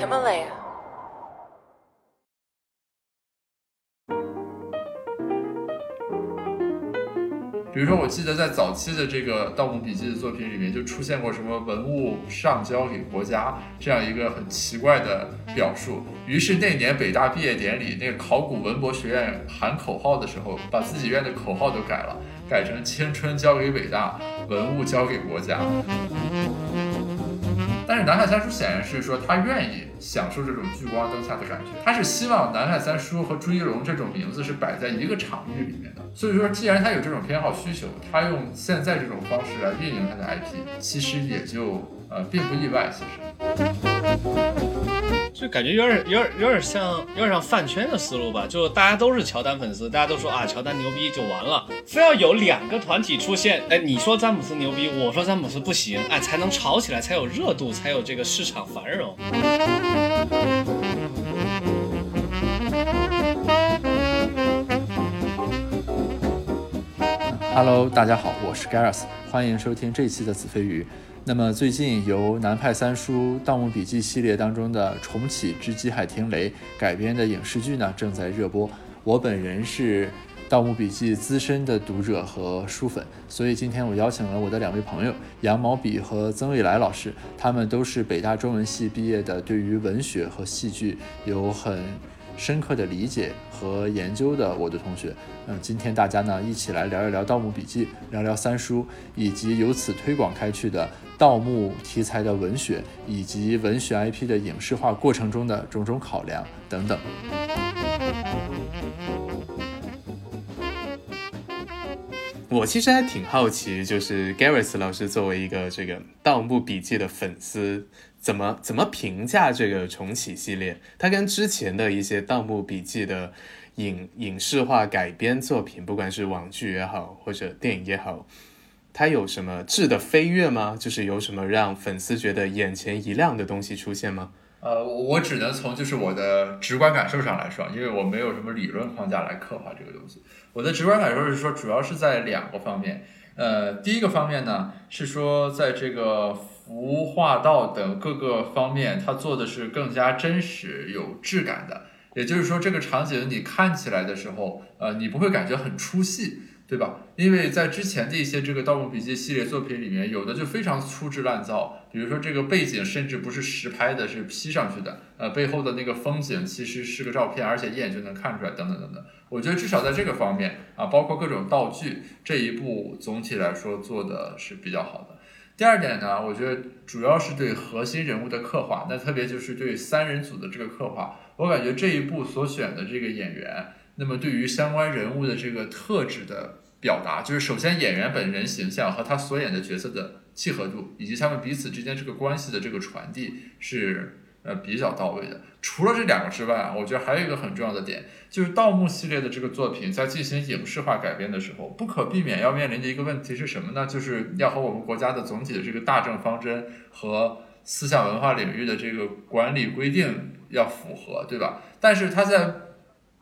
Himalaya. 比如说，我记得在早期的这个《盗墓笔记》的作品里面，就出现过什么文物上交给国家这样一个很奇怪的表述。于是那年北大毕业典礼，那个考古文博学院喊口号的时候，把自己院的口号都改了，改成“青春交给北大，文物交给国家”。但是南海三叔显然是说他愿意享受这种聚光灯下的感觉，他是希望南海三叔和朱一龙这种名字是摆在一个场域里面的。所以说，既然他有这种偏好需求，他用现在这种方式来运营他的 IP，其实也就呃并不意外。其实。就感觉有点、有点、有点像、有点像饭圈的思路吧。就大家都是乔丹粉丝，大家都说啊，乔丹牛逼就完了。非要有两个团体出现，哎，你说詹姆斯牛逼，我说詹姆斯不行，哎，才能吵起来，才有热度，才有这个市场繁荣。Hello，大家好，我是 Gareth，欢迎收听这一期的子非鱼。那么最近由南派三叔《盗墓笔记》系列当中的重启之极海听雷改编的影视剧呢正在热播。我本人是《盗墓笔记》资深的读者和书粉，所以今天我邀请了我的两位朋友杨毛笔和曾未来老师，他们都是北大中文系毕业的，对于文学和戏剧有很。深刻的理解和研究的我的同学，嗯，今天大家呢一起来聊一聊《盗墓笔记》，聊聊三叔，以及由此推广开去的盗墓题材的文学，以及文学 IP 的影视化过程中的种种考量等等。我其实还挺好奇，就是 Gareth 老师作为一个这个《盗墓笔记》的粉丝。怎么怎么评价这个重启系列？它跟之前的一些《盗墓笔记》的影影视化改编作品，不管是网剧也好，或者电影也好，它有什么质的飞跃吗？就是有什么让粉丝觉得眼前一亮的东西出现吗？呃，我只能从就是我的直观感受上来说，因为我没有什么理论框架来刻画这个东西。我的直观感受是说，主要是在两个方面。呃，第一个方面呢，是说在这个。服化道等各个方面，它做的是更加真实、有质感的。也就是说，这个场景你看起来的时候，呃，你不会感觉很出戏，对吧？因为在之前的一些这个《盗墓笔记》系列作品里面，有的就非常粗制滥造，比如说这个背景甚至不是实拍的，是 P 上去的，呃，背后的那个风景其实是个照片，而且一眼就能看出来，等等等等。我觉得至少在这个方面啊，包括各种道具，这一步总体来说做的是比较好的。第二点呢，我觉得主要是对核心人物的刻画，那特别就是对三人组的这个刻画，我感觉这一部所选的这个演员，那么对于相关人物的这个特质的表达，就是首先演员本人形象和他所演的角色的契合度，以及他们彼此之间这个关系的这个传递是。呃，比较到位的。除了这两个之外啊，我觉得还有一个很重要的点，就是盗墓系列的这个作品在进行影视化改编的时候，不可避免要面临的一个问题是什么呢？就是要和我们国家的总体的这个大政方针和思想文化领域的这个管理规定要符合，对吧？但是它在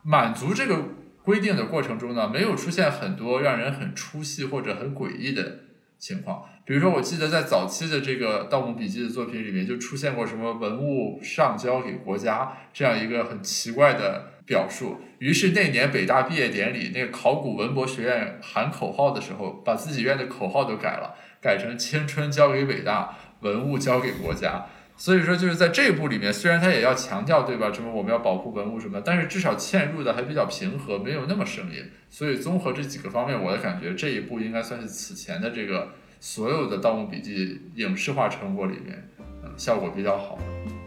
满足这个规定的过程中呢，没有出现很多让人很出戏或者很诡异的情况。比如说，我记得在早期的这个《盗墓笔记》的作品里面，就出现过什么文物上交给国家这样一个很奇怪的表述。于是那年北大毕业典礼，那个考古文博学院喊口号的时候，把自己院的口号都改了，改成“青春交给北大，文物交给国家”。所以说，就是在这一部里面，虽然他也要强调，对吧？什么我们要保护文物什么，但是至少嵌入的还比较平和，没有那么生硬。所以综合这几个方面，我的感觉，这一部应该算是此前的这个。所有的《盗墓笔记》影视化成果里面，嗯，效果比较好的。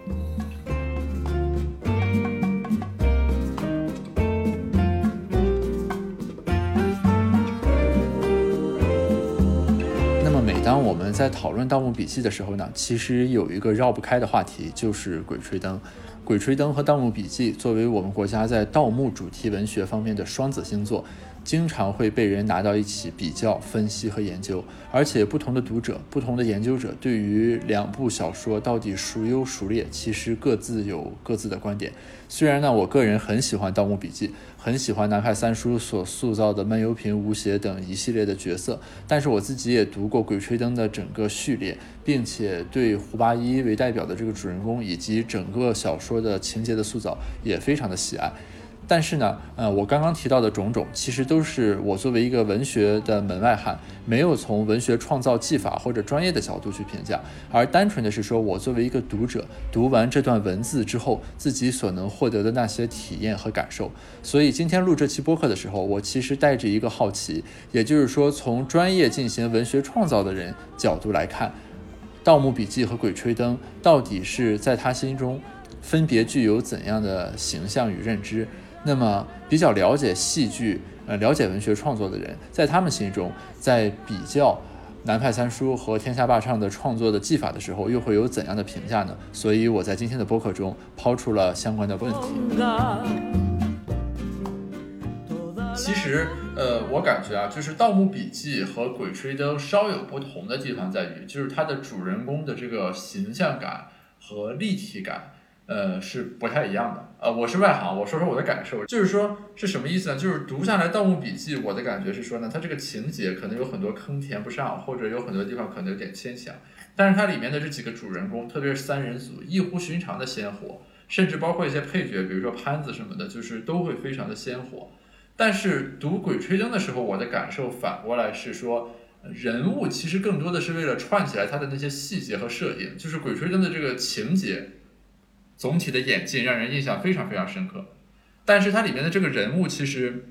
我们在讨论《盗墓笔记》的时候呢，其实有一个绕不开的话题，就是《鬼吹灯》。《鬼吹灯》和《盗墓笔记》作为我们国家在盗墓主题文学方面的双子星座。经常会被人拿到一起比较、分析和研究，而且不同的读者、不同的研究者对于两部小说到底孰优孰劣，其实各自有各自的观点。虽然呢，我个人很喜欢《盗墓笔记》，很喜欢南派三叔所塑造的闷油瓶、吴邪等一系列的角色，但是我自己也读过《鬼吹灯》的整个序列，并且对胡八一为代表的这个主人公以及整个小说的情节的塑造也非常的喜爱。但是呢，呃，我刚刚提到的种种，其实都是我作为一个文学的门外汉，没有从文学创造技法或者专业的角度去评价，而单纯的是说我作为一个读者，读完这段文字之后，自己所能获得的那些体验和感受。所以今天录这期播客的时候，我其实带着一个好奇，也就是说，从专业进行文学创造的人角度来看，《盗墓笔记》和《鬼吹灯》到底是在他心中分别具有怎样的形象与认知？那么，比较了解戏剧、呃，了解文学创作的人，在他们心中，在比较南派三叔和天下霸唱的创作的技法的时候，又会有怎样的评价呢？所以我在今天的播客中抛出了相关的问题。其实，呃，我感觉啊，就是《盗墓笔记》和《鬼吹灯》稍有不同的地方在于，就是它的主人公的这个形象感和立体感。呃，是不太一样的。呃，我是外行，我说说我的感受，就是说是什么意思呢？就是读下来《盗墓笔记》，我的感觉是说呢，它这个情节可能有很多坑填不上，或者有很多地方可能有点牵强。但是它里面的这几个主人公，特别是三人组，异乎寻常的鲜活，甚至包括一些配角，比如说潘子什么的，就是都会非常的鲜活。但是读《鬼吹灯》的时候，我的感受反过来是说，人物其实更多的是为了串起来它的那些细节和设定，就是《鬼吹灯》的这个情节。总体的演进让人印象非常非常深刻，但是它里面的这个人物其实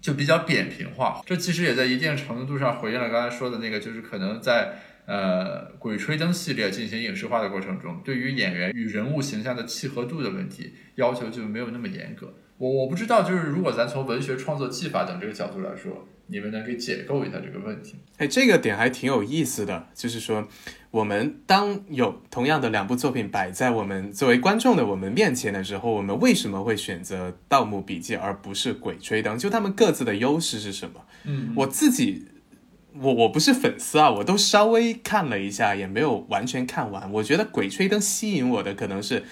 就比较扁平化，这其实也在一定程度上回应了刚才说的那个，就是可能在呃《鬼吹灯》系列进行影视化的过程中，对于演员与人物形象的契合度的问题要求就没有那么严格。我我不知道，就是如果咱从文学创作技法等这个角度来说，你们能给解构一下这个问题？哎，这个点还挺有意思的，就是说。我们当有同样的两部作品摆在我们作为观众的我们面前的时候，我们为什么会选择《盗墓笔记》而不是《鬼吹灯》？就他们各自的优势是什么？嗯，我自己，我我不是粉丝啊，我都稍微看了一下，也没有完全看完。我觉得《鬼吹灯》吸引我的可能是，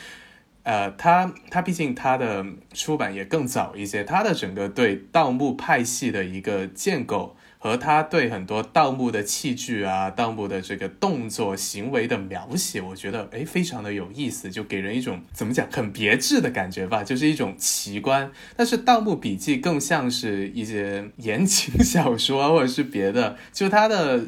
呃，他他毕竟他的出版也更早一些，他的整个对盗墓派系的一个建构。和他对很多盗墓的器具啊、盗墓的这个动作行为的描写，我觉得哎非常的有意思，就给人一种怎么讲很别致的感觉吧，就是一种奇观。但是《盗墓笔记》更像是一些言情小说或者是别的，就他的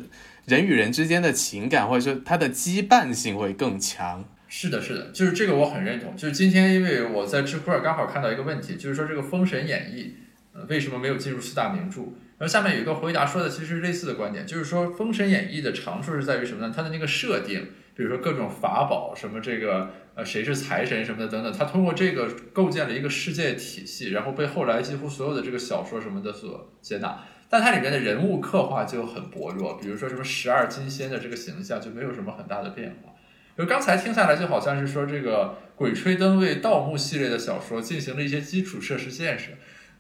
人与人之间的情感或者说他的羁绊性会更强。是的，是的，就是这个我很认同。就是今天因为我在知乎上刚好看到一个问题，就是说这个《封神演义》呃为什么没有进入四大名著？然后下面有一个回答说的其实是类似的观点，就是说《封神演义》的长处是在于什么呢？它的那个设定，比如说各种法宝，什么这个呃谁是财神什么的等等，它通过这个构建了一个世界体系，然后被后来几乎所有的这个小说什么的所接纳。但它里面的人物刻画就很薄弱，比如说什么十二金仙的这个形象就没有什么很大的变化。就刚才听下来就好像是说这个《鬼吹灯》为盗墓系列的小说进行了一些基础设施建设。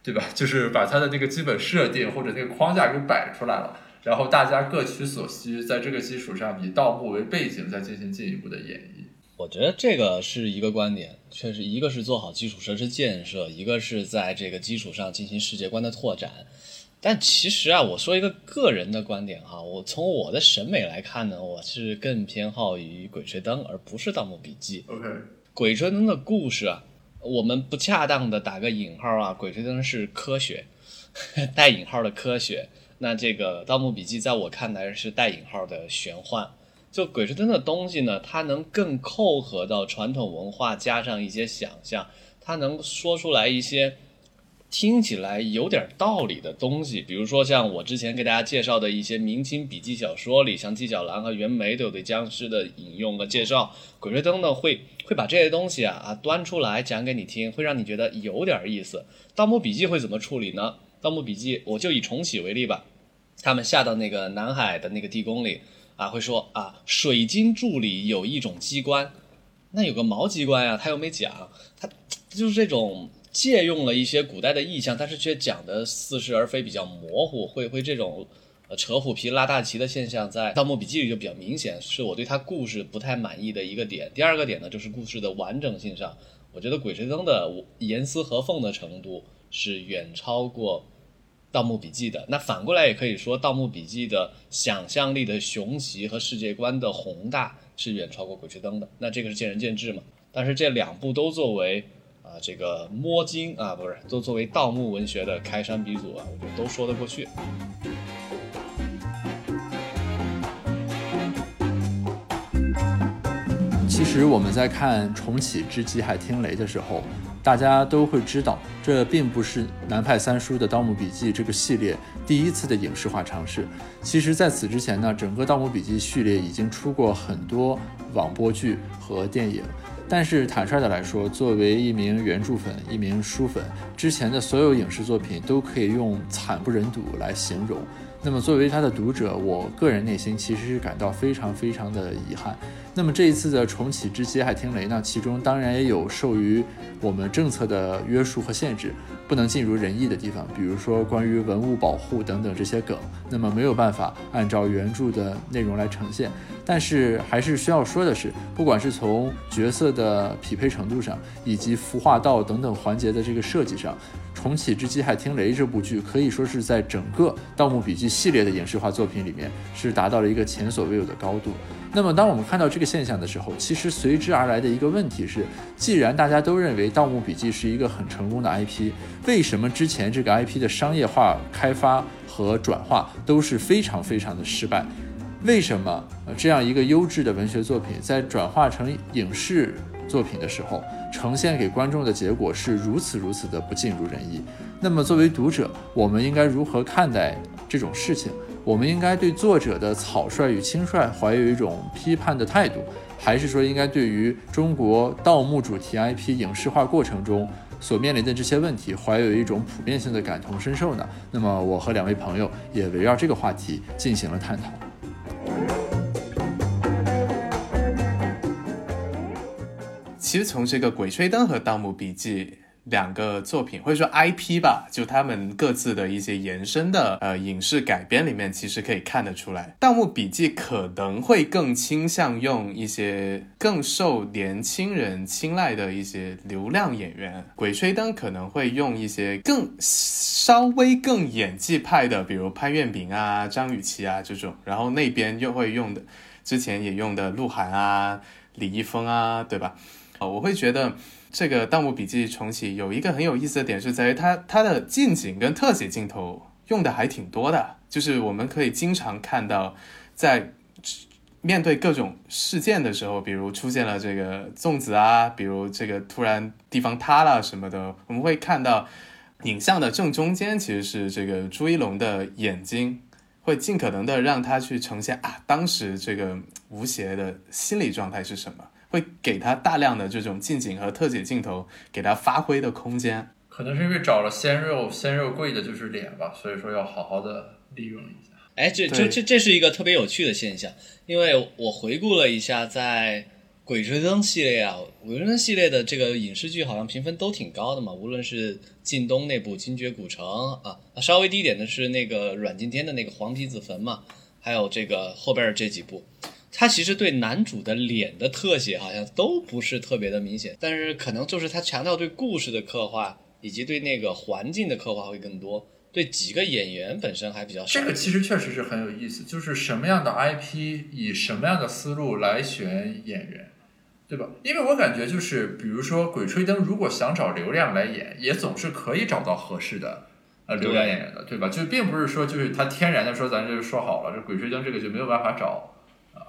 对吧？就是把它的那个基本设定或者那个框架给摆出来了，然后大家各取所需，在这个基础上以盗墓为背景再进行进一步的演绎。我觉得这个是一个观点，确实一个是做好基础设施建设，一个是在这个基础上进行世界观的拓展。但其实啊，我说一个个人的观点哈，我从我的审美来看呢，我是更偏好于《鬼吹灯》而不是《盗墓笔记》。OK，《鬼吹灯》的故事啊。我们不恰当的打个引号啊，鬼吹灯是科学，带引号的科学。那这个《盗墓笔记》在我看来是带引号的玄幻。就鬼吹灯的东西呢，它能更扣合到传统文化，加上一些想象，它能说出来一些。听起来有点道理的东西，比如说像我之前给大家介绍的一些明清笔记小说里，像纪晓岚和袁枚都有对僵尸的引用和介绍。鬼吹灯呢，会会把这些东西啊啊端出来讲给你听，会让你觉得有点意思。盗墓笔记会怎么处理呢？盗墓笔记，我就以重启为例吧，他们下到那个南海的那个地宫里啊，会说啊，水晶柱里有一种机关，那有个毛机关呀，他又没讲，他就是这种。借用了一些古代的意象，但是却讲的似是而非，比较模糊，会会这种呃扯虎皮拉大旗的现象，在《盗墓笔记》里就比较明显，是我对他故事不太满意的一个点。第二个点呢，就是故事的完整性上，我觉得《鬼吹灯》的严丝合缝的程度是远超过。《盗墓笔记》的那反过来也可以说，《盗墓笔记》的想象力的雄奇和世界观的宏大是远超过《鬼吹灯》的。那这个是见仁见智嘛。但是这两部都作为啊这个摸金啊不是都作为盗墓文学的开山鼻祖啊，我觉得都说得过去。其实我们在看重启之极海听雷的时候。大家都会知道，这并不是南派三叔的《盗墓笔记》这个系列第一次的影视化尝试。其实，在此之前呢，整个《盗墓笔记》系列已经出过很多网播剧和电影。但是，坦率的来说，作为一名原著粉、一名书粉，之前的所有影视作品都可以用惨不忍睹来形容。那么，作为他的读者，我个人内心其实是感到非常非常的遗憾。那么这一次的重启之接海听雷呢，其中当然也有受于我们政策的约束和限制，不能尽如人意的地方，比如说关于文物保护等等这些梗，那么没有办法按照原著的内容来呈现。但是还是需要说的是，不管是从角色的匹配程度上，以及服化道等等环节的这个设计上。重启之机海听雷这部剧可以说是在整个《盗墓笔记》系列的影视化作品里面是达到了一个前所未有的高度。那么，当我们看到这个现象的时候，其实随之而来的一个问题是：既然大家都认为《盗墓笔记》是一个很成功的 IP，为什么之前这个 IP 的商业化开发和转化都是非常非常的失败？为什么这样一个优质的文学作品在转化成影视？作品的时候，呈现给观众的结果是如此如此的不尽如人意。那么，作为读者，我们应该如何看待这种事情？我们应该对作者的草率与轻率怀有一种批判的态度，还是说应该对于中国盗墓主题 IP 影视化过程中所面临的这些问题怀有一种普遍性的感同身受呢？那么，我和两位朋友也围绕这个话题进行了探讨。其实从这个《鬼吹灯》和《盗墓笔记》两个作品，或者说 IP 吧，就他们各自的一些延伸的呃影视改编里面，其实可以看得出来，《盗墓笔记》可能会更倾向用一些更受年轻人青睐的一些流量演员，《鬼吹灯》可能会用一些更稍微更演技派的，比如潘粤明啊、张雨绮啊这种，然后那边又会用的，之前也用的鹿晗啊、李易峰啊，对吧？哦，我会觉得这个《盗墓笔记》重启有一个很有意思的点，是在于它它的近景跟特写镜头用的还挺多的，就是我们可以经常看到，在面对各种事件的时候，比如出现了这个粽子啊，比如这个突然地方塌了什么的，我们会看到影像的正中间其实是这个朱一龙的眼睛，会尽可能的让他去呈现啊，当时这个吴邪的心理状态是什么。会给他大量的这种近景和特写镜头，给他发挥的空间。可能是因为找了鲜肉，鲜肉贵的就是脸吧，所以说要好好的利用一下。哎，这这这这是一个特别有趣的现象，因为我回顾了一下，在《鬼吹灯》系列啊，《鬼吹灯》系列的这个影视剧好像评分都挺高的嘛，无论是靳东那部《精绝古城》啊，稍微低一点的是那个阮经天的那个《黄皮子坟》嘛，还有这个后边这几部。他其实对男主的脸的特写好像都不是特别的明显，但是可能就是他强调对故事的刻画以及对那个环境的刻画会更多，对几个演员本身还比较少。这个其实确实是很有意思，就是什么样的 IP 以什么样的思路来选演员，对吧？因为我感觉就是，比如说《鬼吹灯》，如果想找流量来演，也总是可以找到合适的呃流量演员的，对吧？就并不是说就是他天然的说咱就说好了，这《鬼吹灯》这个就没有办法找。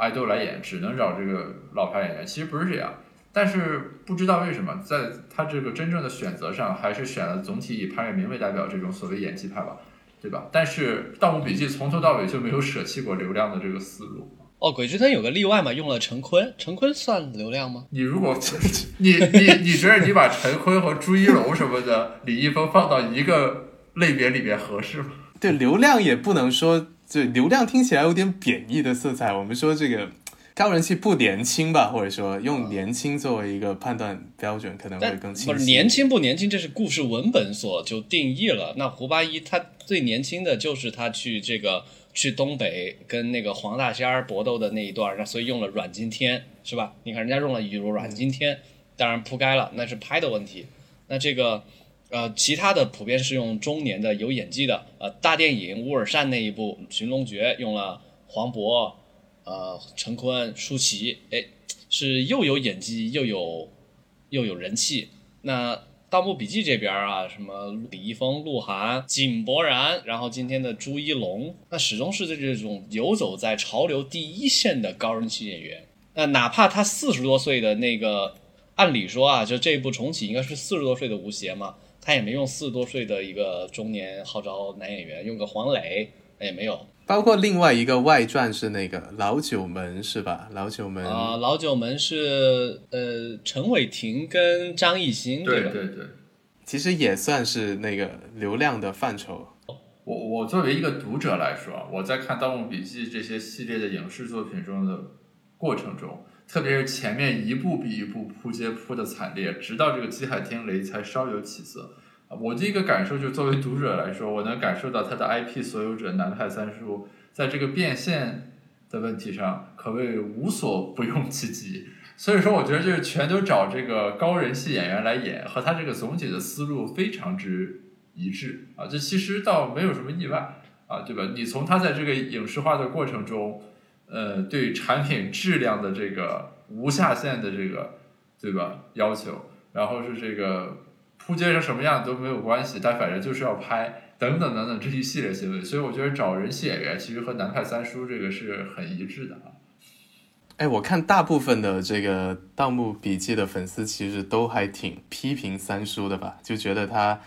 爱豆来演，只能找这个老牌演员。其实不是这样，但是不知道为什么，在他这个真正的选择上，还是选了总体以潘粤明为代表这种所谓演技派吧，对吧？但是《盗墓笔记》从头到尾就没有舍弃过流量的这个思路。哦，《鬼吹灯》有个例外嘛，用了陈坤，陈坤算流量吗？你如果 你你你觉得你把陈坤和朱一龙什么的、李易峰放到一个类别里面合适吗？对，流量也不能说。就流量听起来有点贬义的色彩。我们说这个高人气不年轻吧，或者说用年轻作为一个判断标准，可能会更清晰。不是年轻不年轻，这是故事文本所就定义了。那胡八一他最年轻的就是他去这个去东北跟那个黄大仙儿搏斗的那一段，那所以用了阮经天是吧？你看人家用了有阮经天，当然铺盖了，那是拍的问题。那这个呃，其他的普遍是用中年的有演技的，呃，大电影乌尔善那一部《寻龙诀》用了黄渤、呃陈坤、舒淇，哎，是又有演技又有又有人气。那《盗墓笔记》这边啊，什么李易峰、鹿晗、井柏然，然后今天的朱一龙，那始终是这种游走在潮流第一线的高人气演员。那哪怕他四十多岁的那个，按理说啊，就这一部重启应该是四十多岁的吴邪嘛，他也没用四十多岁的一个中年号召男演员，用个黄磊也没有。包括另外一个外传是那个老九门是吧？老九门啊、老九门是呃陈伟霆跟张艺兴吧？对对对，其实也算是那个流量的范畴。我我作为一个读者来说，我在看《盗墓笔记》这些系列的影视作品中的过程中，特别是前面一步比一步扑街扑的惨烈，直到这个极海天雷才稍有起色。啊我第一个感受就是，作为读者来说，我能感受到他的 IP 所有者南派三叔在这个变现的问题上，可谓无所不用其极。所以说，我觉得就是全都找这个高人气演员来演，和他这个总体的思路非常之一致啊。这其实倒没有什么意外啊，对吧？你从他在这个影视化的过程中，呃，对产品质量的这个无下限的这个，对吧？要求，然后是这个铺街成什么样都没有关系，但反正就是要拍，等等等等这一系列行为。所以我觉得找人气演员其实和南派三叔这个是很一致的啊。哎，我看大部分的这个《盗墓笔记》的粉丝其实都还挺批评三叔的吧，就觉得他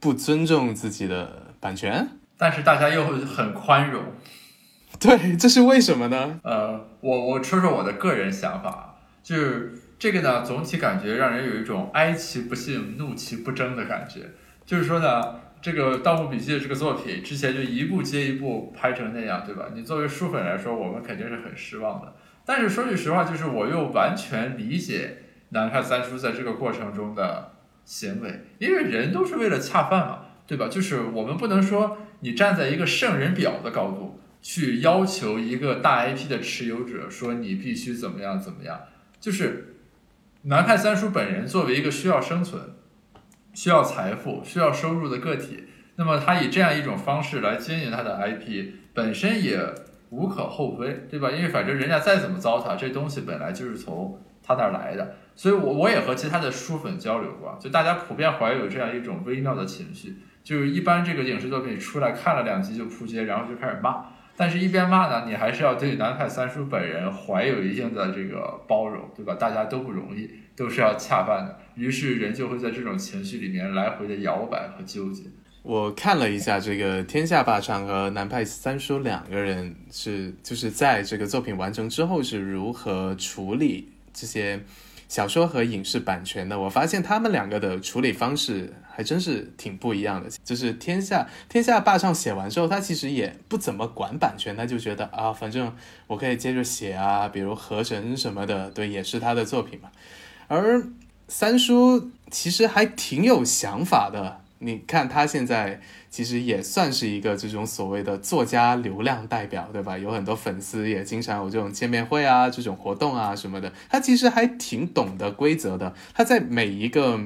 不尊重自己的版权。但是大家又很宽容，对，这是为什么呢？呃，我我说说我的个人想法，就是这个呢，总体感觉让人有一种哀其不幸，怒其不争的感觉。就是说呢，这个《盗墓笔记》的这个作品之前就一部接一部拍成那样，对吧？你作为书粉来说，我们肯定是很失望的。但是说句实话，就是我又完全理解南派三叔在这个过程中的行为，因为人都是为了恰饭嘛，对吧？就是我们不能说你站在一个圣人表的高度去要求一个大 IP 的持有者说你必须怎么样怎么样，就是南派三叔本人作为一个需要生存、需要财富、需要收入的个体，那么他以这样一种方式来经营他的 IP，本身也无可厚非，对吧？因为反正人家再怎么糟蹋，这东西本来就是从他那儿来的。所以我，我也和其他的书粉交流过，就大家普遍怀有这样一种微妙的情绪，就是一般这个影视作品出来看了两集就扑街，然后就开始骂。但是，一边骂呢，你还是要对南派三叔本人怀有一定的这个包容，对吧？大家都不容易，都是要恰饭的。于是，人就会在这种情绪里面来回的摇摆和纠结。我看了一下这个天下霸唱和南派三叔两个人是就是在这个作品完成之后是如何处理这些小说和影视版权的。我发现他们两个的处理方式还真是挺不一样的。就是天下天下霸唱写完之后，他其实也不怎么管版权，他就觉得啊，反正我可以接着写啊，比如河神什么的，对，也是他的作品嘛。而三叔其实还挺有想法的。你看他现在其实也算是一个这种所谓的作家流量代表，对吧？有很多粉丝也经常有这种见面会啊、这种活动啊什么的。他其实还挺懂得规则的。他在每一个，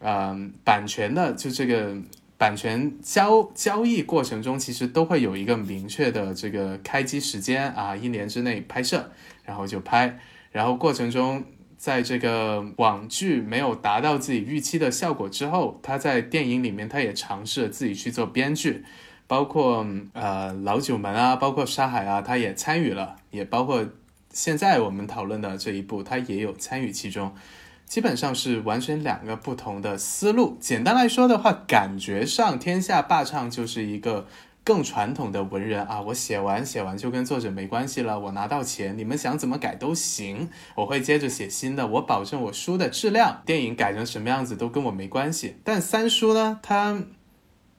嗯、版权的就这个版权交交易过程中，其实都会有一个明确的这个开机时间啊，一年之内拍摄，然后就拍，然后过程中。在这个网剧没有达到自己预期的效果之后，他在电影里面他也尝试自己去做编剧，包括呃老九门啊，包括沙海啊，他也参与了，也包括现在我们讨论的这一部，他也有参与其中。基本上是完全两个不同的思路。简单来说的话，感觉上天下霸唱就是一个。更传统的文人啊，我写完写完就跟作者没关系了，我拿到钱，你们想怎么改都行，我会接着写新的，我保证我书的质量，电影改成什么样子都跟我没关系。但三叔呢，他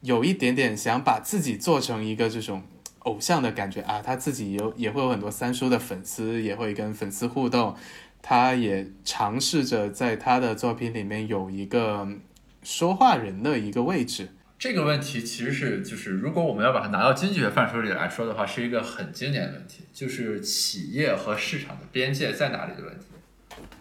有一点点想把自己做成一个这种偶像的感觉啊，他自己有也会有很多三叔的粉丝，也会跟粉丝互动，他也尝试着在他的作品里面有一个说话人的一个位置。这个问题其实是就是，如果我们要把它拿到经济学范畴里来说的话，是一个很经典的问题，就是企业和市场的边界在哪里的问题。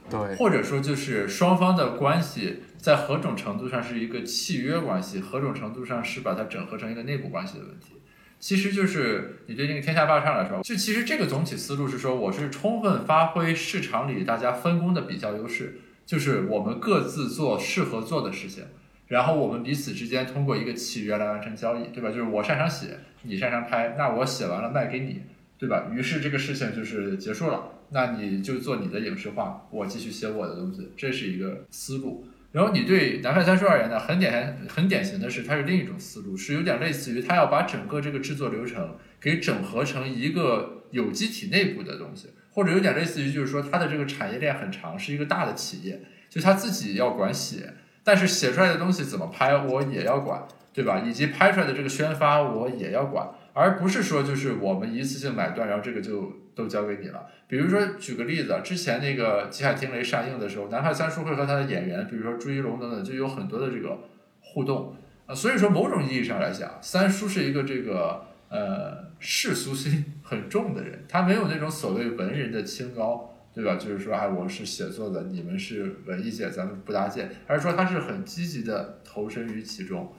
对，或者说就是双方的关系在何种程度上是一个契约关系，何种程度上是把它整合成一个内部关系的问题。其实就是你对那个天下霸唱来说，就其实这个总体思路是说，我是充分发挥市场里大家分工的比较优势，就是我们各自做适合做的事情，然后我们彼此之间通过一个契约来完成交易，对吧？就是我擅长写，你擅长拍，那我写完了卖给你，对吧？于是这个事情就是结束了。那你就做你的影视化，我继续写我的东西，这是一个思路。然后你对南派三叔而言呢，很典很典型的是，它是另一种思路，是有点类似于他要把整个这个制作流程给整合成一个有机体内部的东西，或者有点类似于就是说它的这个产业链很长，是一个大的企业，就他自己要管写，但是写出来的东西怎么拍我也要管，对吧？以及拍出来的这个宣发我也要管。而不是说就是我们一次性买断，然后这个就都交给你了。比如说举个例子，之前那个《极海听雷》上映的时候，南派三叔会和他的演员，比如说朱一龙等等，就有很多的这个互动啊。所以说某种意义上来讲，三叔是一个这个呃世俗心很重的人，他没有那种所谓文人的清高，对吧？就是说，哎，我是写作的，你们是文艺界，咱们不搭界，而是说他是很积极的投身于其中。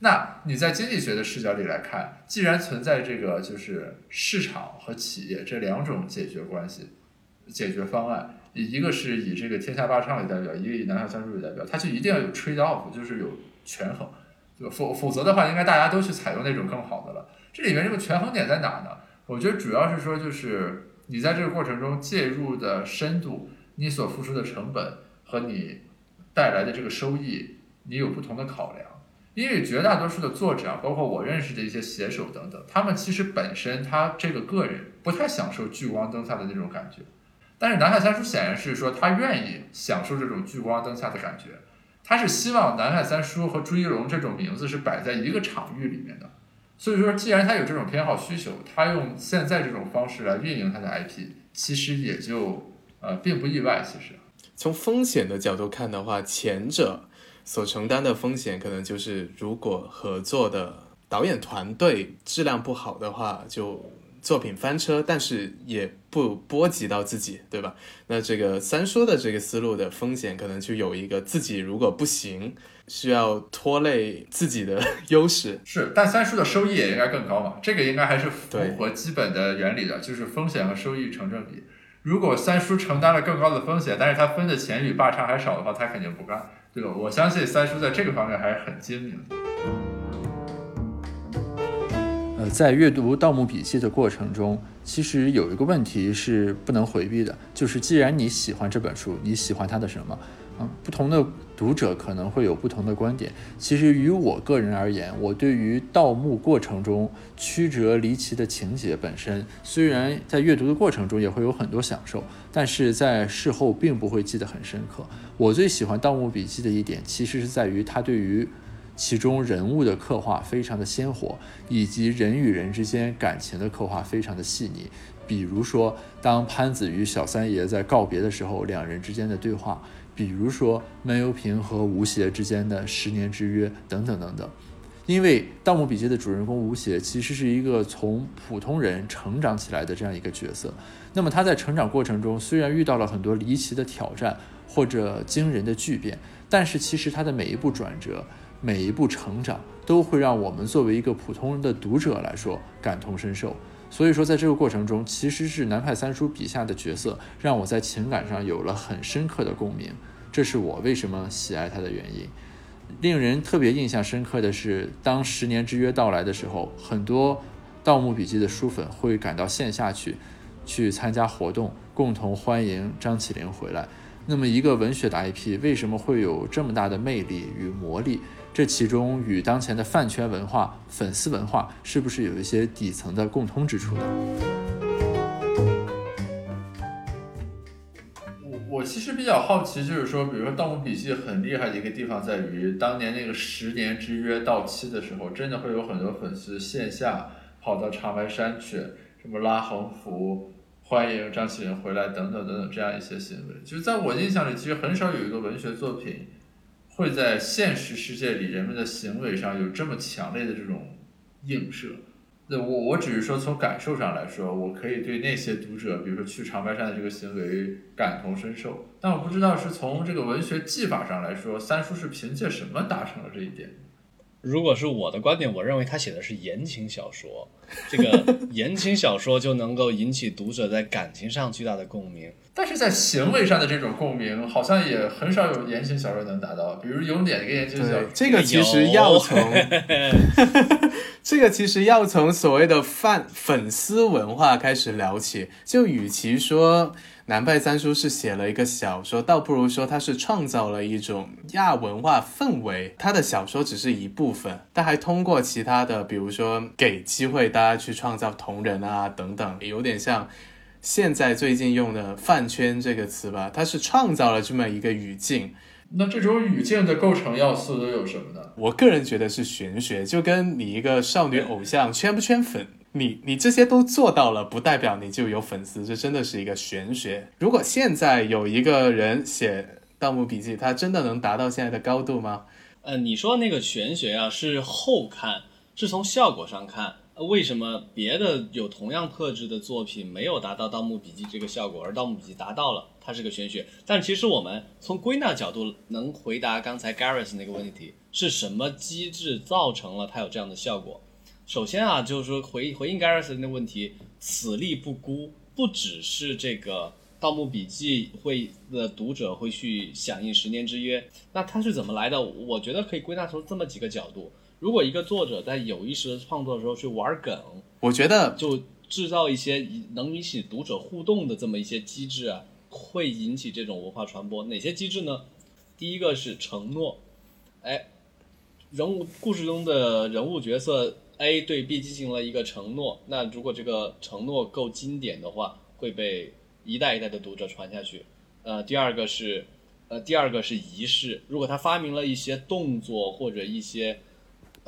那你在经济学的视角里来看，既然存在这个就是市场和企业这两种解决关系、解决方案，一个是以这个天下霸唱为代表，一个以南海三叔为代表，它就一定要有 trade off，就是有权衡，就否否则的话，应该大家都去采用那种更好的了。这里面这个权衡点在哪呢？我觉得主要是说，就是你在这个过程中介入的深度，你所付出的成本和你带来的这个收益，你有不同的考量。因为绝大多数的作者啊，包括我认识的一些写手等等，他们其实本身他这个个人不太享受聚光灯下的那种感觉，但是南海三叔显然是说他愿意享受这种聚光灯下的感觉，他是希望南海三叔和朱一龙这种名字是摆在一个场域里面的，所以说既然他有这种偏好需求，他用现在这种方式来运营他的 IP，其实也就呃并不意外。其实从风险的角度看的话，前者。所承担的风险可能就是，如果合作的导演团队质量不好的话，就作品翻车，但是也不波及到自己，对吧？那这个三叔的这个思路的风险，可能就有一个自己如果不行，需要拖累自己的 优势。是，但三叔的收益也应该更高嘛？这个应该还是符合基本的原理的，就是风险和收益成正比。如果三叔承担了更高的风险，但是他分的钱比霸差还少的话，他肯定不干。对吧？我相信三叔在这个方面还是很精明的。呃，在阅读《盗墓笔记》的过程中，其实有一个问题是不能回避的，就是既然你喜欢这本书，你喜欢它的什么？嗯，不同的读者可能会有不同的观点。其实于我个人而言，我对于盗墓过程中曲折离奇的情节本身，虽然在阅读的过程中也会有很多享受，但是在事后并不会记得很深刻。我最喜欢《盗墓笔记》的一点，其实是在于它对于其中人物的刻画非常的鲜活，以及人与人之间感情的刻画非常的细腻。比如说，当潘子与小三爷在告别的时候，两人之间的对话。比如说闷油瓶和吴邪之间的十年之约等等等等，因为《盗墓笔记》的主人公吴邪其实是一个从普通人成长起来的这样一个角色。那么他在成长过程中虽然遇到了很多离奇的挑战或者惊人的巨变，但是其实他的每一步转折、每一步成长都会让我们作为一个普通人的读者来说感同身受。所以说，在这个过程中，其实是南派三叔笔下的角色让我在情感上有了很深刻的共鸣，这是我为什么喜爱他的原因。令人特别印象深刻的是，当十年之约到来的时候，很多《盗墓笔记》的书粉会赶到线下去，去参加活动，共同欢迎张起灵回来。那么，一个文学的 IP 为什么会有这么大的魅力与魔力？这其中与当前的饭圈文化、粉丝文化是不是有一些底层的共通之处呢？其实比较好奇，就是说，比如说《盗墓笔记》很厉害的一个地方在于，当年那个十年之约到期的时候，真的会有很多粉丝线下。跑到长白山去，什么拉横幅、欢迎张起灵回来等等等等这样一些行为。就是在我印象里，其实很少有一个文学作品会在现实世界里人们的行为上有这么强烈的这种映射。那我我只是说从感受上来说，我可以对那些读者，比如说去长白山的这个行为感同身受，但我不知道是从这个文学技法上来说，三叔是凭借什么达成了这一点。如果是我的观点，我认为他写的是言情小说，这个 言情小说就能够引起读者在感情上巨大的共鸣。但是在行为上的这种共鸣，好像也很少有言情小说能达到。比如有哪个言情小说？这个其实要从，这个其实要从所谓的饭粉丝文化开始聊起。就与其说。南派三叔是写了一个小说，倒不如说他是创造了一种亚文化氛围。他的小说只是一部分，但还通过其他的，比如说给机会大家去创造同人啊等等，有点像现在最近用的“饭圈”这个词吧。他是创造了这么一个语境。那这种语境的构成要素都有什么呢？我个人觉得是玄学，就跟你一个少女偶像圈不圈粉。你你这些都做到了，不代表你就有粉丝，这真的是一个玄学。如果现在有一个人写《盗墓笔记》，他真的能达到现在的高度吗？呃，你说那个玄学啊，是后看，是从效果上看，为什么别的有同样特质的作品没有达到《盗墓笔记》这个效果，而《盗墓笔记》达到了，它是个玄学。但其实我们从归纳角度能回答刚才 Gareth 那个问题，是什么机制造成了它有这样的效果？首先啊，就是说回回应 Garrison 的问题，此力不孤，不只是这个《盗墓笔记》会的读者会去响应十年之约，那它是怎么来的？我觉得可以归纳出这么几个角度。如果一个作者在有意识的创作的时候去玩梗，我觉得就制造一些能引起读者互动的这么一些机制啊，会引起这种文化传播。哪些机制呢？第一个是承诺，哎，人物故事中的人物角色。A 对 B 进行了一个承诺，那如果这个承诺够经典的话，会被一代一代的读者传下去。呃，第二个是，呃，第二个是仪式。如果他发明了一些动作或者一些，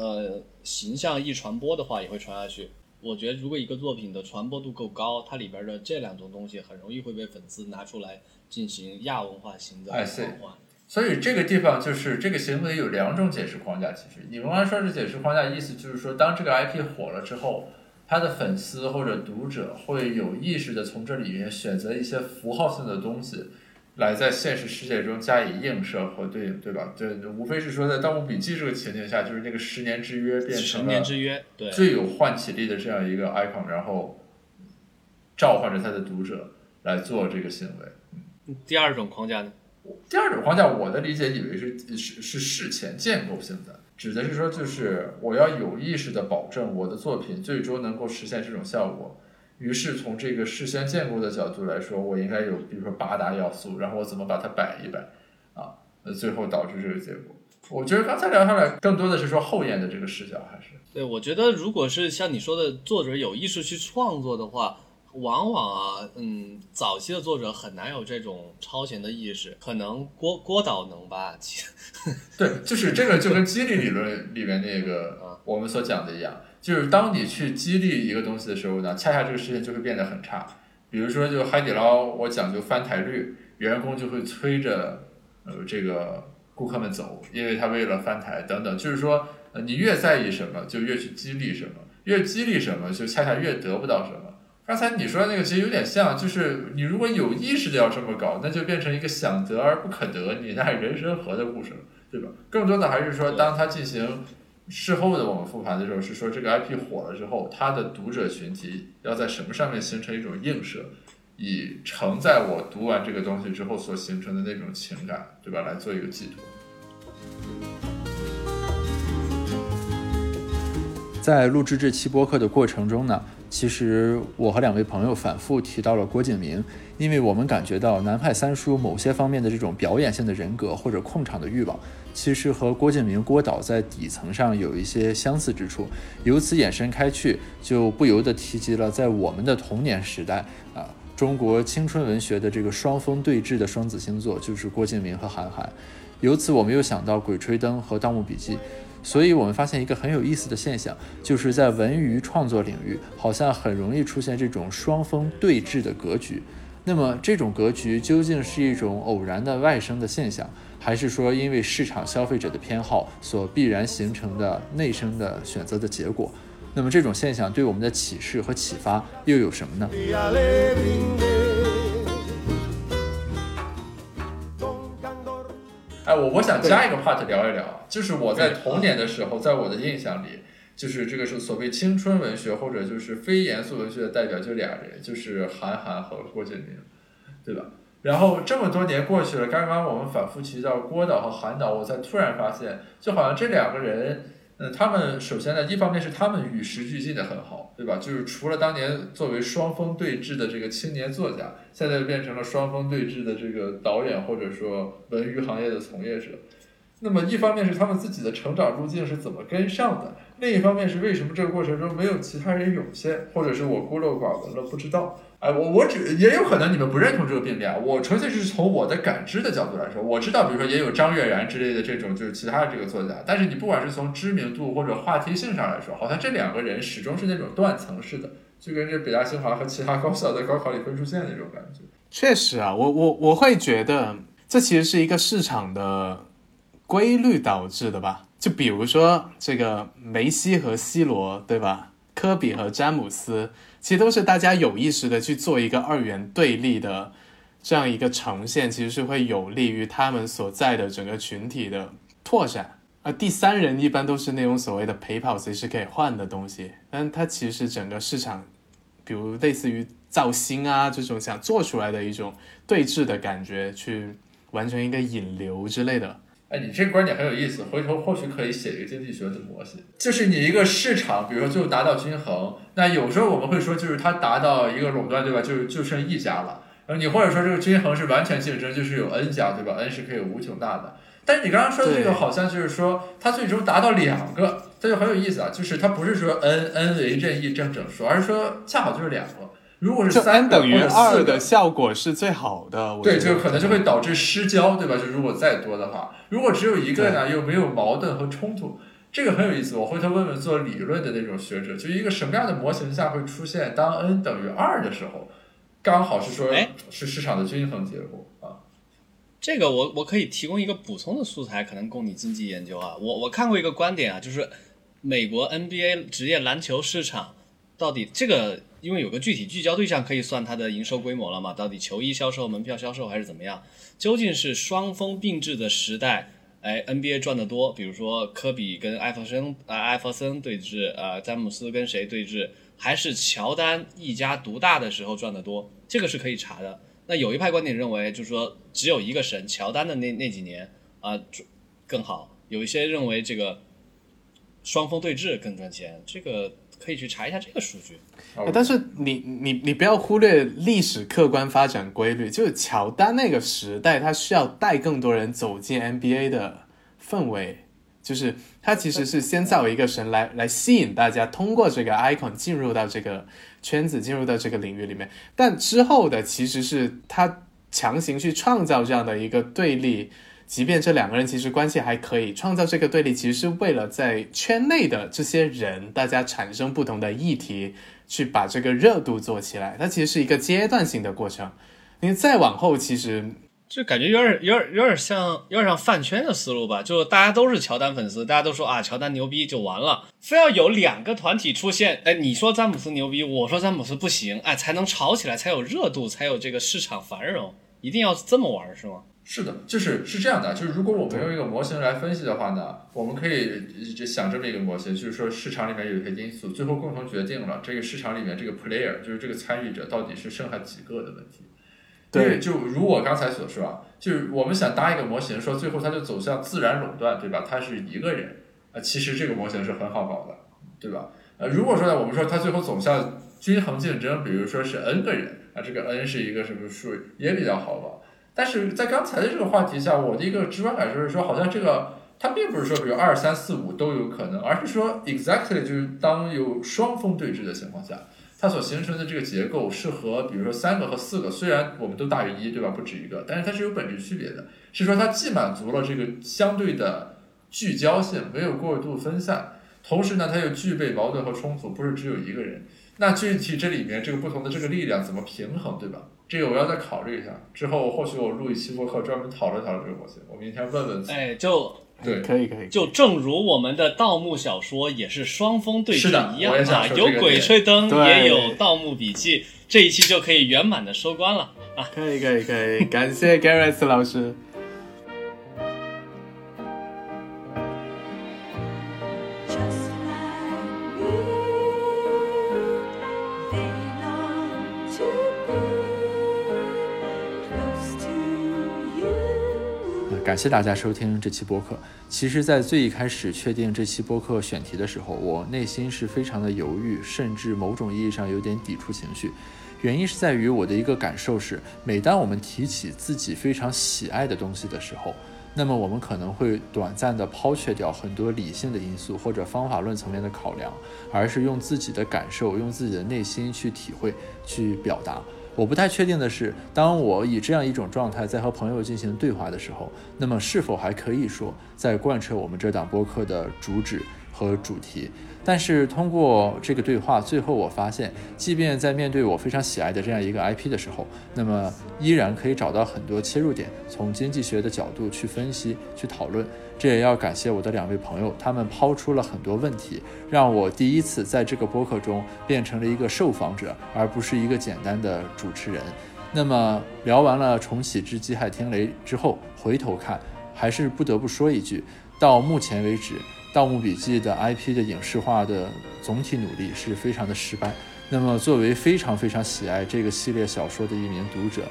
呃，形象易传播的话，也会传下去。我觉得，如果一个作品的传播度够高，它里边的这两种东西很容易会被粉丝拿出来进行亚文化型的转换。所以这个地方就是这个行为有两种解释框架。其实你们刚才说的解释框架，意思就是说，当这个 IP 火了之后，他的粉丝或者读者会有意识的从这里面选择一些符号性的东西，来在现实世界中加以映射和对应，对吧？对，无非是说在《盗墓笔记》这个情境下，就是那个十年之约变成了最有唤起力的这样一个 icon，然后召唤着他的读者来做这个行为。第二种框架呢？第二种框架，我的理解以为是是是事前建构性的，指的是说，就是我要有意识的保证我的作品最终能够实现这种效果。于是从这个事先建构的角度来说，我应该有，比如说八大要素，然后我怎么把它摆一摆，啊，那最后导致这个结果。我觉得刚才聊下来，更多的是说后验的这个视角，还是对。我觉得如果是像你说的，作者有意识去创作的话。往往啊，嗯，早期的作者很难有这种超前的意识，可能郭郭导能吧？对，就是这个就跟激励理论里面那个我们所讲的一样，就是当你去激励一个东西的时候呢，恰恰这个事情就会变得很差。比如说，就海底捞，我讲究翻台率，员工就会催着呃这个顾客们走，因为他为了翻台等等。就是说，你越在意什么，就越去激励什么，越激励什么，就恰恰越得不到什么。刚才你说的那个其实有点像，就是你如果有意识的要这么搞，那就变成一个想得而不可得，你那人生何的故事了，对吧？更多的还是说，当他进行事后的我们复盘的时候，是说这个 IP 火了之后，它的读者群体要在什么上面形成一种映射，以承载我读完这个东西之后所形成的那种情感，对吧？来做一个寄托。在录制这期播客的过程中呢。其实我和两位朋友反复提到了郭敬明，因为我们感觉到南派三叔某些方面的这种表演性的人格或者控场的欲望，其实和郭敬明郭导在底层上有一些相似之处。由此延伸开去，就不由得提及了在我们的童年时代啊，中国青春文学的这个双峰对峙的双子星座就是郭敬明和韩寒。由此我们又想到《鬼吹灯》和《盗墓笔记》。所以我们发现一个很有意思的现象，就是在文娱创作领域，好像很容易出现这种双峰对峙的格局。那么这种格局究竟是一种偶然的外生的现象，还是说因为市场消费者的偏好所必然形成的内生的选择的结果？那么这种现象对我们的启示和启发又有什么呢？哎，我我想加一个 part 聊一聊，就是我在童年的时候，在我的印象里，就是这个是所谓青春文学或者就是非严肃文学的代表就俩人，就是韩寒和郭敬明，对吧？然后这么多年过去了，刚刚我们反复提到郭导和韩导，我才突然发现，就好像这两个人。嗯，他们首先呢，一方面是他们与时俱进的很好，对吧？就是除了当年作为双峰对峙的这个青年作家，现在变成了双峰对峙的这个导演或者说文娱行业的从业者。那么一方面是他们自己的成长路径是怎么跟上的，另一方面是为什么这个过程中没有其他人涌现，或者是我孤陋寡闻了不知道。哎，我我只也有可能你们不认同这个并列，我纯粹是从我的感知的角度来说，我知道，比如说也有张悦然之类的这种就是其他的这个作家，但是你不管是从知名度或者话题性上来说，好像这两个人始终是那种断层式的，就跟这北大清华和其他高校在高考里分数线那种感觉。确实啊，我我我会觉得这其实是一个市场的规律导致的吧，就比如说这个梅西和 C 罗，对吧？科比和詹姆斯。其实都是大家有意识的去做一个二元对立的这样一个呈现，其实是会有利于他们所在的整个群体的拓展。而第三人一般都是那种所谓的陪跑随时可以换的东西，但它其实整个市场，比如类似于造星啊这种想做出来的一种对峙的感觉，去完成一个引流之类的。哎，你这个观点很有意思，回头或许可以写一个经济学的模型，就是你一个市场，比如说最后达到均衡，那有时候我们会说，就是它达到一个垄断，对吧？就就剩一家了。然后你或者说这个均衡是完全竞争，就是有 N 家，对吧？N 是可以无穷大的。但是你刚刚说的这个好像就是说，它最终达到两个，这就很有意思啊，就是它不是说 N N 为任意正整数，而是说恰好就是两个。如果是三等于二的效果是最好的，对，就可能就会导致失焦，对吧？就如果再多的话，如果只有一个呢，又没有矛盾和冲突，这个很有意思。我回头问问做理论的那种学者，就一个什么样的模型下会出现当 n 等于二的时候，刚好是说是市场的均衡结果啊。这个我我可以提供一个补充的素材，可能供你经济研究啊。我我看过一个观点啊，就是美国 NBA 职业篮球市场到底这个。因为有个具体聚焦对象可以算它的营收规模了嘛？到底球衣销售、门票销售还是怎么样？究竟是双峰并峙的时代，哎，NBA 赚得多，比如说科比跟艾弗森啊，艾弗森对峙，呃，詹姆斯跟谁对峙？还是乔丹一家独大的时候赚得多？这个是可以查的。那有一派观点认为，就是说只有一个神，乔丹的那那几年啊更好。有一些认为这个双峰对峙更赚钱。这个。可以去查一下这个数据，但是你你你不要忽略历史客观发展规律，就是乔丹那个时代，他需要带更多人走进 NBA 的氛围，就是他其实是先造一个神来来吸引大家，通过这个 icon 进入到这个圈子，进入到这个领域里面，但之后的其实是他强行去创造这样的一个对立。即便这两个人其实关系还可以，创造这个对立，其实是为了在圈内的这些人，大家产生不同的议题，去把这个热度做起来。它其实是一个阶段性的过程。你再往后，其实就感觉有点、有点、有点像、有点像饭圈的思路吧？就大家都是乔丹粉丝，大家都说啊，乔丹牛逼就完了，非要有两个团体出现，哎，你说詹姆斯牛逼，我说詹姆斯不行，哎，才能吵起来，才有热度，才有这个市场繁荣，一定要这么玩是吗？是的，就是是这样的，就是如果我们用一个模型来分析的话呢，我们可以就想这么一个模型，就是说市场里面有一些因素，最后共同决定了这个市场里面这个 player，就是这个参与者到底是剩下几个的问题。对，就如我刚才所说啊，就是我们想搭一个模型，说最后它就走向自然垄断，对吧？它是一个人啊，其实这个模型是很好搞的，对吧？呃，如果说呢，我们说它最后走向均衡竞争，比如说是 n 个人啊，这个 n 是一个什么数，也比较好搞。但是在刚才的这个话题下，我的一个直观感受是说，好像这个它并不是说，比如二三四五都有可能，而是说 exactly 就是当有双峰对峙的情况下，它所形成的这个结构是和比如说三个和四个，虽然我们都大于一对吧，不止一个，但是它是有本质区别的，是说它既满足了这个相对的聚焦性，没有过度分散，同时呢，它又具备矛盾和冲突，不是只有一个人。那具体这里面这个不同的这个力量怎么平衡，对吧？这个我要再考虑一下。之后或许我录一期播客专门讨论讨论这个模型。我明天问问。哎，就对，可以可以。就正如我们的盗墓小说也是双峰对峙一样啊，有《鬼吹灯》也有《盗墓笔记》，这一期就可以圆满的收官了啊！可以可以可以，感谢 Gareth 老师。感谢大家收听这期播客。其实，在最一开始确定这期播客选题的时候，我内心是非常的犹豫，甚至某种意义上有点抵触情绪。原因是在于我的一个感受是，每当我们提起自己非常喜爱的东西的时候，那么我们可能会短暂的抛却掉很多理性的因素或者方法论层面的考量，而是用自己的感受、用自己的内心去体会、去表达。我不太确定的是，当我以这样一种状态在和朋友进行对话的时候，那么是否还可以说在贯彻我们这档播客的主旨和主题？但是通过这个对话，最后我发现，即便在面对我非常喜爱的这样一个 IP 的时候，那么依然可以找到很多切入点，从经济学的角度去分析、去讨论。这也要感谢我的两位朋友，他们抛出了很多问题，让我第一次在这个播客中变成了一个受访者，而不是一个简单的主持人。那么聊完了重启之机海听雷之后，回头看，还是不得不说一句，到目前为止。《盗墓笔记》的 IP 的影视化的总体努力是非常的失败。那么，作为非常非常喜爱这个系列小说的一名读者，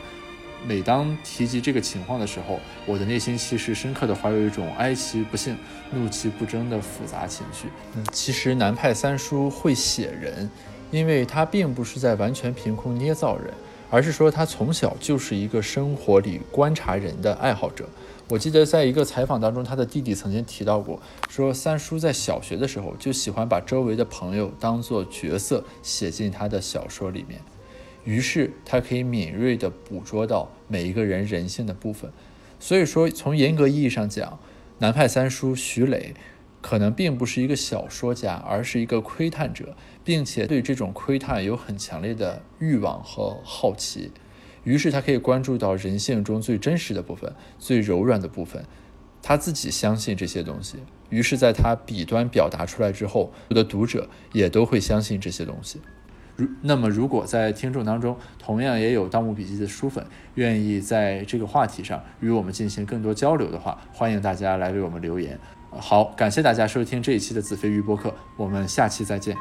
每当提及这个情况的时候，我的内心其实深刻的怀有一种哀其不幸、怒其不争的复杂情绪。嗯，其实南派三叔会写人，因为他并不是在完全凭空捏造人，而是说他从小就是一个生活里观察人的爱好者。我记得在一个采访当中，他的弟弟曾经提到过，说三叔在小学的时候就喜欢把周围的朋友当做角色写进他的小说里面，于是他可以敏锐地捕捉到每一个人人性的部分。所以说，从严格意义上讲，南派三叔徐磊可能并不是一个小说家，而是一个窥探者，并且对这种窥探有很强烈的欲望和好奇。于是他可以关注到人性中最真实的部分、最柔软的部分，他自己相信这些东西。于是，在他笔端表达出来之后，我的读者也都会相信这些东西。如那么，如果在听众当中同样也有《盗墓笔记》的书粉，愿意在这个话题上与我们进行更多交流的话，欢迎大家来为我们留言。好，感谢大家收听这一期的子非鱼播客，我们下期再见。